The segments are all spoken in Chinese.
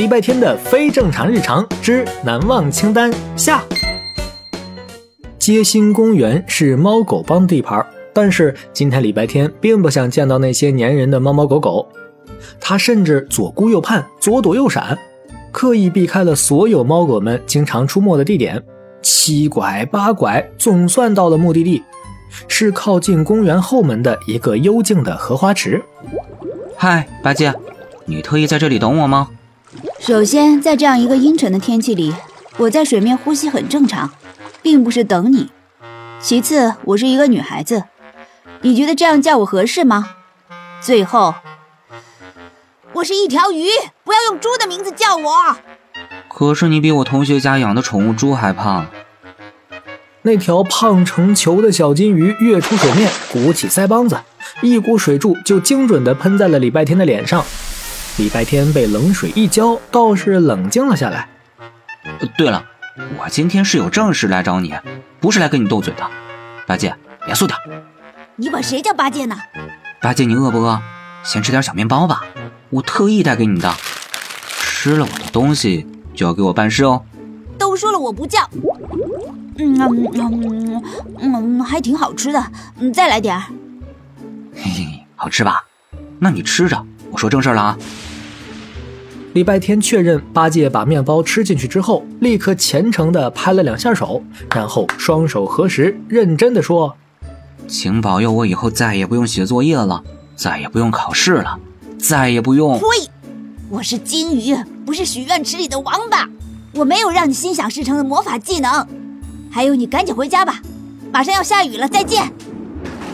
礼拜天的非正常日常之难忘清单下。街心公园是猫狗帮的地盘，但是今天礼拜天并不想见到那些粘人的猫猫狗狗，他甚至左顾右盼，左躲右闪，刻意避开了所有猫狗们经常出没的地点，七拐八拐，总算到了目的地，是靠近公园后门的一个幽静的荷花池。嗨，八戒，你特意在这里等我吗？首先，在这样一个阴沉的天气里，我在水面呼吸很正常。并不是等你。其次，我是一个女孩子，你觉得这样叫我合适吗？最后，我是一条鱼，不要用猪的名字叫我。可是你比我同学家养的宠物猪还胖。那条胖成球的小金鱼跃出水面，鼓起腮帮子，一股水柱就精准地喷在了礼拜天的脸上。礼拜天被冷水一浇，倒是冷静了下来。对了。我今天是有正事来找你，不是来跟你斗嘴的。八戒，严肃点。你管谁叫八戒呢？八戒，你饿不饿？先吃点小面包吧，我特意带给你的。吃了我的东西就要给我办事哦。都说了我不叫。嗯嗯嗯嗯，还挺好吃的。嗯，再来点儿。嘿嘿，好吃吧？那你吃着，我说正事了啊。礼拜天确认八戒把面包吃进去之后，立刻虔诚地拍了两下手，然后双手合十，认真地说：“请保佑我以后再也不用写作业了，再也不用考试了，再也不用……”呸！我是金鱼，不是许愿池里的王八，我没有让你心想事成的魔法技能。还有，你赶紧回家吧，马上要下雨了，再见。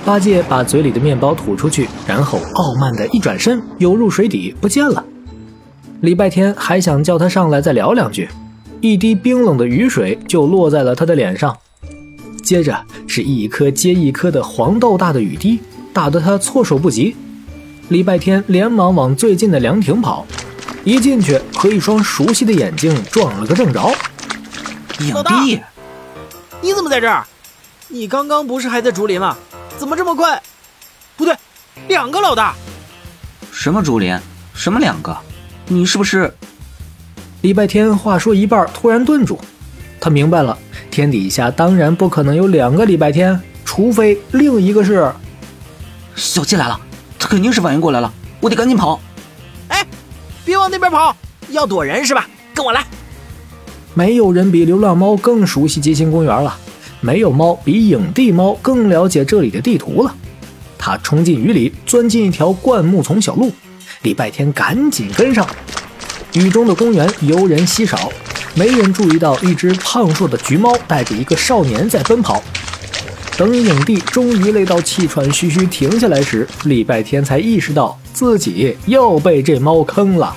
八戒把嘴里的面包吐出去，然后傲慢的一转身，游入水底不见了。礼拜天还想叫他上来再聊两句，一滴冰冷的雨水就落在了他的脸上，接着是一颗接一颗的黄豆大的雨滴，打得他措手不及。礼拜天连忙往最近的凉亭跑，一进去和一双熟悉的眼睛撞了个正着。影帝，你怎么在这儿？你刚刚不是还在竹林吗？怎么这么快？不对，两个老大。什么竹林？什么两个？你是不是？礼拜天话说一半，突然顿住。他明白了，天底下当然不可能有两个礼拜天，除非另一个是小七来了。他肯定是反应过来了，我得赶紧跑。哎，别往那边跑，要躲人是吧？跟我来。没有人比流浪猫更熟悉街心公园了，没有猫比影帝猫更了解这里的地图了。他冲进雨里，钻进一条灌木丛小路。礼拜天赶紧跟上，雨中的公园游人稀少，没人注意到一只胖硕的橘猫带着一个少年在奔跑。等影帝终于累到气喘吁吁停下来时，礼拜天才意识到自己又被这猫坑了。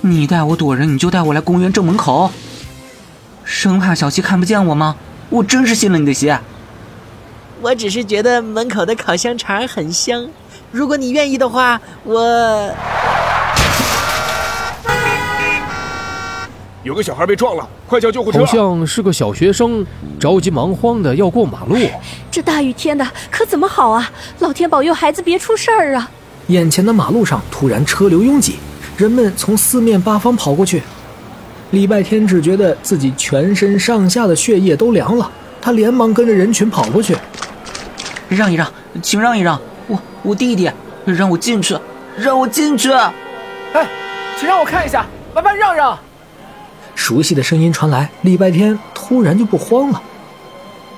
你带我躲人，你就带我来公园正门口，生怕小七看不见我吗？我真是信了你的邪。我只是觉得门口的烤香肠很香。如果你愿意的话，我有个小孩被撞了，快叫救护车！好像是个小学生，着急忙慌的要过马路。这大雨天的可怎么好啊？老天保佑孩子别出事儿啊！眼前的马路上突然车流拥挤，人们从四面八方跑过去。礼拜天只觉得自己全身上下的血液都凉了，他连忙跟着人群跑过去，让一让，请让一让。我我弟弟，让我进去，让我进去！哎，请让我看一下，麻烦让让。熟悉的声音传来，礼拜天突然就不慌了。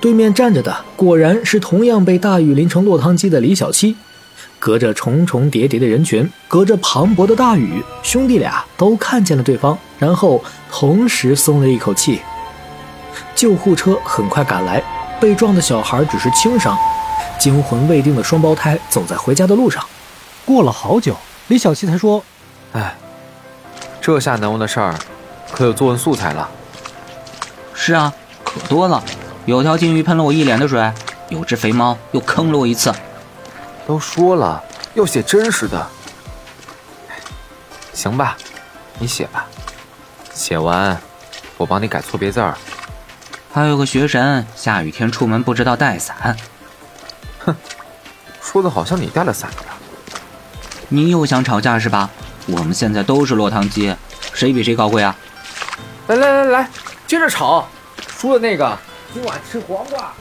对面站着的果然是同样被大雨淋成落汤鸡的李小七。隔着重重叠叠的人群，隔着磅礴的大雨，兄弟俩都看见了对方，然后同时松了一口气。救护车很快赶来，被撞的小孩只是轻伤。惊魂未定的双胞胎走在回家的路上，过了好久，李小七才说：“哎，这下难忘的事儿，可有作文素材了。”“是啊，可多了。有条金鱼喷了我一脸的水，有只肥猫又坑了我一次。”“都说了要写真实的。”“行吧，你写吧。写完，我帮你改错别字儿。”“还有个学神，下雨天出门不知道带伞。”哼，说的好像你带了伞一样。你又想吵架是吧？我们现在都是落汤鸡，谁比谁高贵啊？来来来来，接着吵，输的那个今晚吃黄瓜。